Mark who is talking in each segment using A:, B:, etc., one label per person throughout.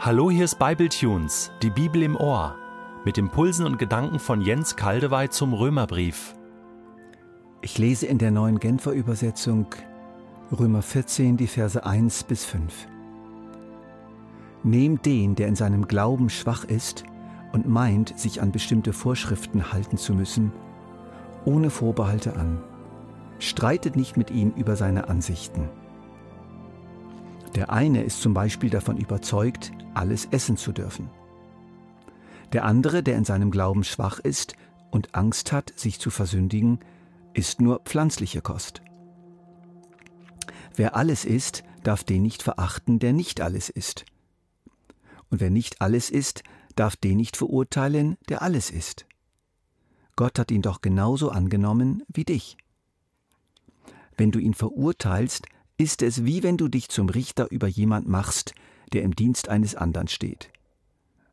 A: Hallo, hier ist Bibletunes, die Bibel im Ohr, mit Impulsen und Gedanken von Jens Kaldewey zum Römerbrief.
B: Ich lese in der neuen Genfer Übersetzung Römer 14, die Verse 1 bis 5. Nehmt den, der in seinem Glauben schwach ist und meint, sich an bestimmte Vorschriften halten zu müssen, ohne Vorbehalte an. Streitet nicht mit ihm über seine Ansichten. Der eine ist zum Beispiel davon überzeugt, alles essen zu dürfen. Der andere, der in seinem Glauben schwach ist und Angst hat, sich zu versündigen, isst nur pflanzliche Kost. Wer alles isst, darf den nicht verachten, der nicht alles isst. Und wer nicht alles isst, darf den nicht verurteilen, der alles isst. Gott hat ihn doch genauso angenommen wie dich. Wenn du ihn verurteilst, ist es wie wenn du dich zum Richter über jemand machst, der im Dienst eines anderen steht.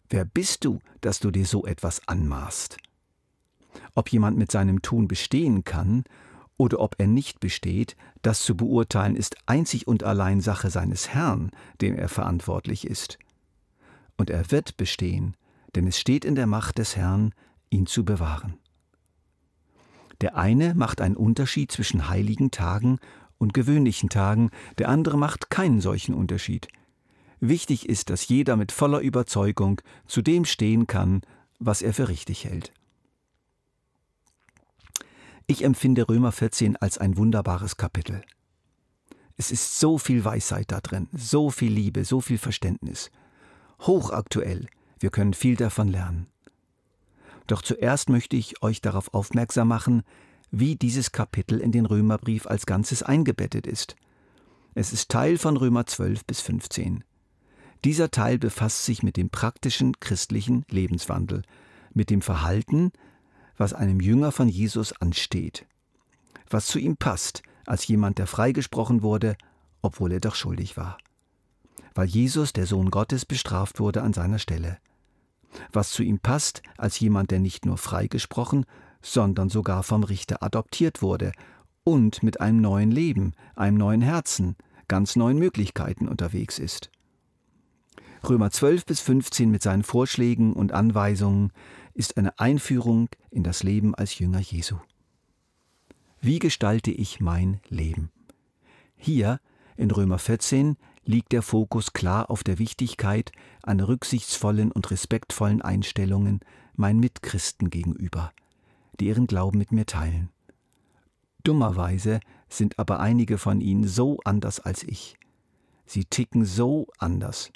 B: Wer bist du, dass du dir so etwas anmaßt? Ob jemand mit seinem Tun bestehen kann oder ob er nicht besteht, das zu beurteilen ist einzig und allein Sache seines Herrn, dem er verantwortlich ist. Und er wird bestehen, denn es steht in der Macht des Herrn, ihn zu bewahren. Der eine macht einen Unterschied zwischen heiligen Tagen und gewöhnlichen Tagen, der andere macht keinen solchen Unterschied. Wichtig ist, dass jeder mit voller Überzeugung zu dem stehen kann, was er für richtig hält. Ich empfinde Römer 14 als ein wunderbares Kapitel. Es ist so viel Weisheit da drin, so viel Liebe, so viel Verständnis. Hochaktuell, wir können viel davon lernen. Doch zuerst möchte ich euch darauf aufmerksam machen, wie dieses Kapitel in den Römerbrief als Ganzes eingebettet ist. Es ist Teil von Römer 12 bis 15. Dieser Teil befasst sich mit dem praktischen christlichen Lebenswandel, mit dem Verhalten, was einem Jünger von Jesus ansteht, was zu ihm passt als jemand, der freigesprochen wurde, obwohl er doch schuldig war, weil Jesus, der Sohn Gottes, bestraft wurde an seiner Stelle, was zu ihm passt als jemand, der nicht nur freigesprochen, sondern sogar vom Richter adoptiert wurde und mit einem neuen Leben, einem neuen Herzen, ganz neuen Möglichkeiten unterwegs ist. Römer 12 bis 15 mit seinen Vorschlägen und Anweisungen ist eine Einführung in das Leben als Jünger Jesu. Wie gestalte ich mein Leben? Hier in Römer 14 liegt der Fokus klar auf der Wichtigkeit einer rücksichtsvollen und respektvollen Einstellungen meinen Mitchristen gegenüber – die ihren Glauben mit mir teilen. Dummerweise sind aber einige von ihnen so anders als ich. Sie ticken so anders.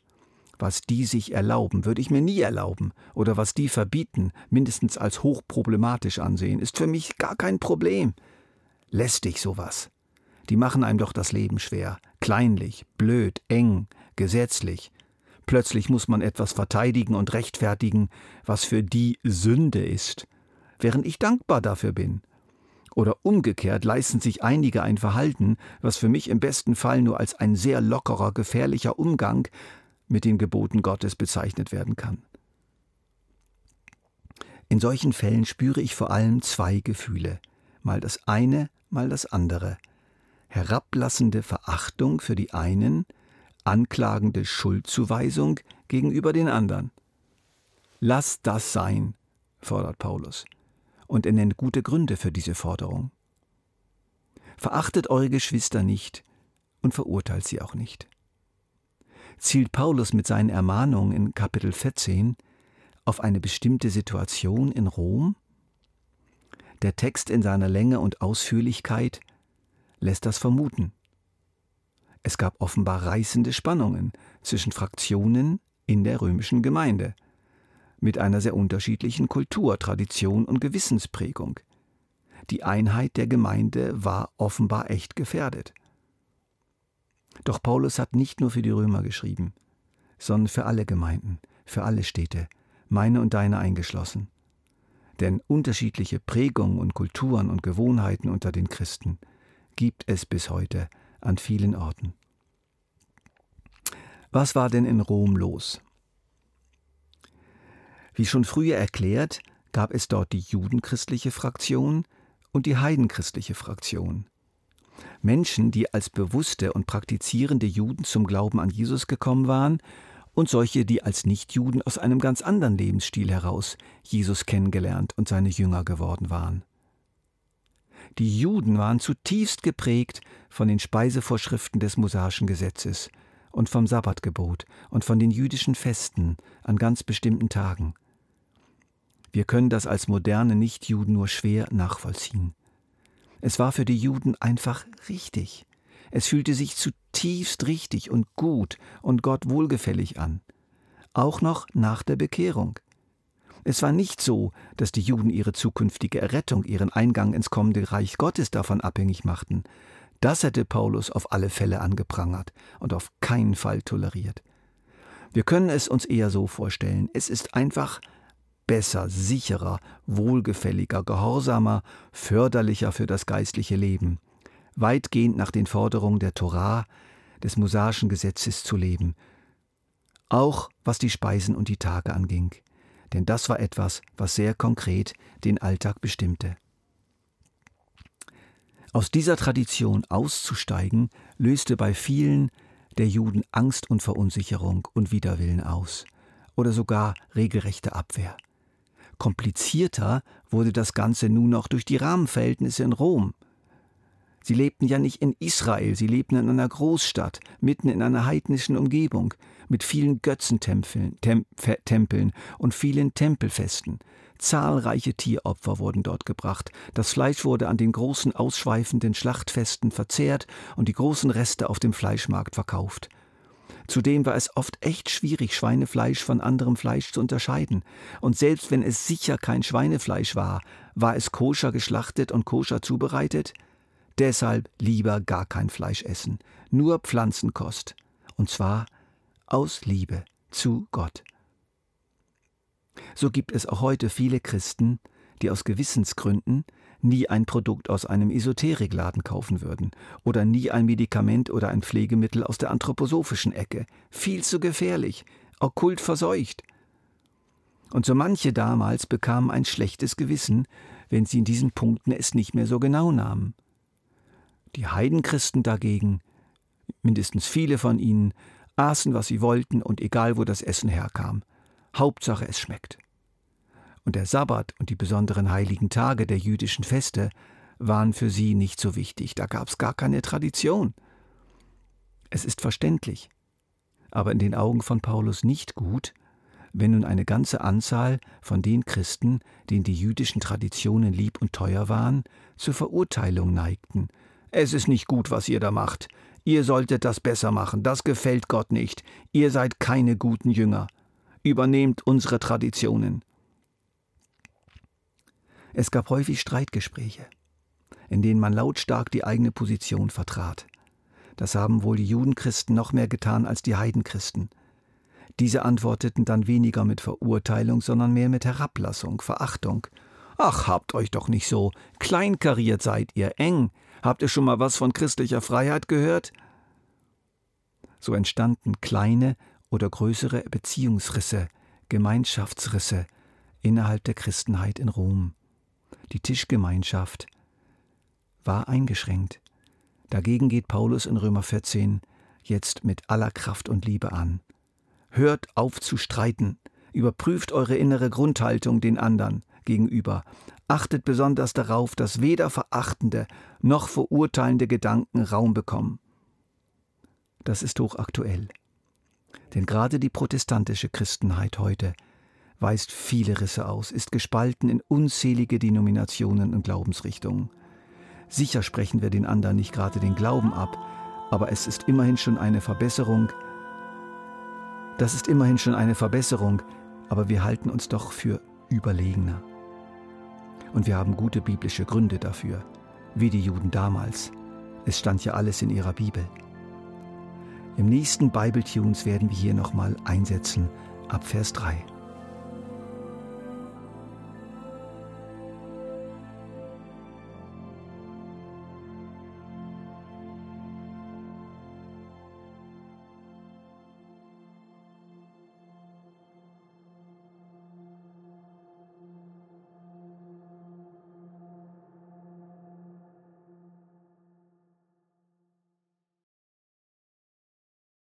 B: Was die sich erlauben, würde ich mir nie erlauben, oder was die verbieten, mindestens als hochproblematisch ansehen, ist für mich gar kein Problem. Lästig sowas. Die machen einem doch das Leben schwer, kleinlich, blöd, eng, gesetzlich. Plötzlich muss man etwas verteidigen und rechtfertigen, was für die Sünde ist während ich dankbar dafür bin. Oder umgekehrt leisten sich einige ein Verhalten, was für mich im besten Fall nur als ein sehr lockerer, gefährlicher Umgang mit den Geboten Gottes bezeichnet werden kann. In solchen Fällen spüre ich vor allem zwei Gefühle, mal das eine, mal das andere. Herablassende Verachtung für die einen, anklagende Schuldzuweisung gegenüber den anderen. Lass das sein, fordert Paulus und er nennt gute Gründe für diese Forderung. Verachtet eure Geschwister nicht und verurteilt sie auch nicht. Zielt Paulus mit seinen Ermahnungen in Kapitel 14 auf eine bestimmte Situation in Rom? Der Text in seiner Länge und Ausführlichkeit lässt das vermuten. Es gab offenbar reißende Spannungen zwischen Fraktionen in der römischen Gemeinde – mit einer sehr unterschiedlichen Kultur, Tradition und Gewissensprägung. Die Einheit der Gemeinde war offenbar echt gefährdet. Doch Paulus hat nicht nur für die Römer geschrieben, sondern für alle Gemeinden, für alle Städte, meine und deine eingeschlossen. Denn unterschiedliche Prägungen und Kulturen und Gewohnheiten unter den Christen gibt es bis heute an vielen Orten. Was war denn in Rom los? Wie schon früher erklärt, gab es dort die judenchristliche Fraktion und die heidenchristliche Fraktion. Menschen, die als bewusste und praktizierende Juden zum Glauben an Jesus gekommen waren und solche, die als Nichtjuden aus einem ganz anderen Lebensstil heraus Jesus kennengelernt und seine Jünger geworden waren. Die Juden waren zutiefst geprägt von den Speisevorschriften des mosaischen Gesetzes und vom Sabbatgebot und von den jüdischen Festen an ganz bestimmten Tagen. Wir können das als moderne Nichtjuden nur schwer nachvollziehen. Es war für die Juden einfach richtig. Es fühlte sich zutiefst richtig und gut und Gott wohlgefällig an. Auch noch nach der Bekehrung. Es war nicht so, dass die Juden ihre zukünftige Errettung, ihren Eingang ins kommende Reich Gottes davon abhängig machten. Das hätte Paulus auf alle Fälle angeprangert und auf keinen Fall toleriert. Wir können es uns eher so vorstellen, es ist einfach besser, sicherer, wohlgefälliger, gehorsamer, förderlicher für das geistliche Leben, weitgehend nach den Forderungen der Torah, des mosaischen Gesetzes zu leben, auch was die Speisen und die Tage anging, denn das war etwas, was sehr konkret den Alltag bestimmte. Aus dieser Tradition auszusteigen, löste bei vielen der Juden Angst und Verunsicherung und Widerwillen aus oder sogar regelrechte Abwehr. Komplizierter wurde das Ganze nun noch durch die Rahmenverhältnisse in Rom. Sie lebten ja nicht in Israel, sie lebten in einer Großstadt, mitten in einer heidnischen Umgebung, mit vielen Götzentempeln Tempeln und vielen Tempelfesten. Zahlreiche Tieropfer wurden dort gebracht, das Fleisch wurde an den großen ausschweifenden Schlachtfesten verzehrt und die großen Reste auf dem Fleischmarkt verkauft. Zudem war es oft echt schwierig, Schweinefleisch von anderem Fleisch zu unterscheiden. Und selbst wenn es sicher kein Schweinefleisch war, war es koscher geschlachtet und koscher zubereitet? Deshalb lieber gar kein Fleisch essen, nur Pflanzenkost. Und zwar aus Liebe zu Gott. So gibt es auch heute viele Christen, die aus Gewissensgründen nie ein Produkt aus einem Esoterikladen kaufen würden oder nie ein Medikament oder ein Pflegemittel aus der anthroposophischen Ecke. Viel zu gefährlich, okkult verseucht. Und so manche damals bekamen ein schlechtes Gewissen, wenn sie in diesen Punkten es nicht mehr so genau nahmen. Die Heidenchristen dagegen, mindestens viele von ihnen, aßen, was sie wollten und egal wo das Essen herkam. Hauptsache es schmeckt und der Sabbat und die besonderen heiligen Tage der jüdischen Feste waren für sie nicht so wichtig, da gab es gar keine Tradition. Es ist verständlich, aber in den Augen von Paulus nicht gut, wenn nun eine ganze Anzahl von den Christen, denen die jüdischen Traditionen lieb und teuer waren, zur Verurteilung neigten. Es ist nicht gut, was ihr da macht. Ihr solltet das besser machen, das gefällt Gott nicht. Ihr seid keine guten Jünger. Übernehmt unsere Traditionen. Es gab häufig Streitgespräche, in denen man lautstark die eigene Position vertrat. Das haben wohl die Judenchristen noch mehr getan als die Heidenchristen. Diese antworteten dann weniger mit Verurteilung, sondern mehr mit Herablassung, Verachtung. Ach, habt euch doch nicht so, kleinkariert seid ihr, eng. Habt ihr schon mal was von christlicher Freiheit gehört? So entstanden kleine oder größere Beziehungsrisse, Gemeinschaftsrisse innerhalb der Christenheit in Rom. Die Tischgemeinschaft war eingeschränkt. Dagegen geht Paulus in Römer 14 jetzt mit aller Kraft und Liebe an. Hört auf zu streiten, überprüft eure innere Grundhaltung den anderen gegenüber, achtet besonders darauf, dass weder verachtende noch verurteilende Gedanken Raum bekommen. Das ist hochaktuell. Denn gerade die protestantische Christenheit heute weist viele Risse aus, ist gespalten in unzählige Denominationen und Glaubensrichtungen. Sicher sprechen wir den anderen nicht gerade den Glauben ab, aber es ist immerhin schon eine Verbesserung. Das ist immerhin schon eine Verbesserung, aber wir halten uns doch für überlegener. Und wir haben gute biblische Gründe dafür, wie die Juden damals. Es stand ja alles in ihrer Bibel. Im nächsten Bible Tunes werden wir hier nochmal einsetzen ab Vers 3.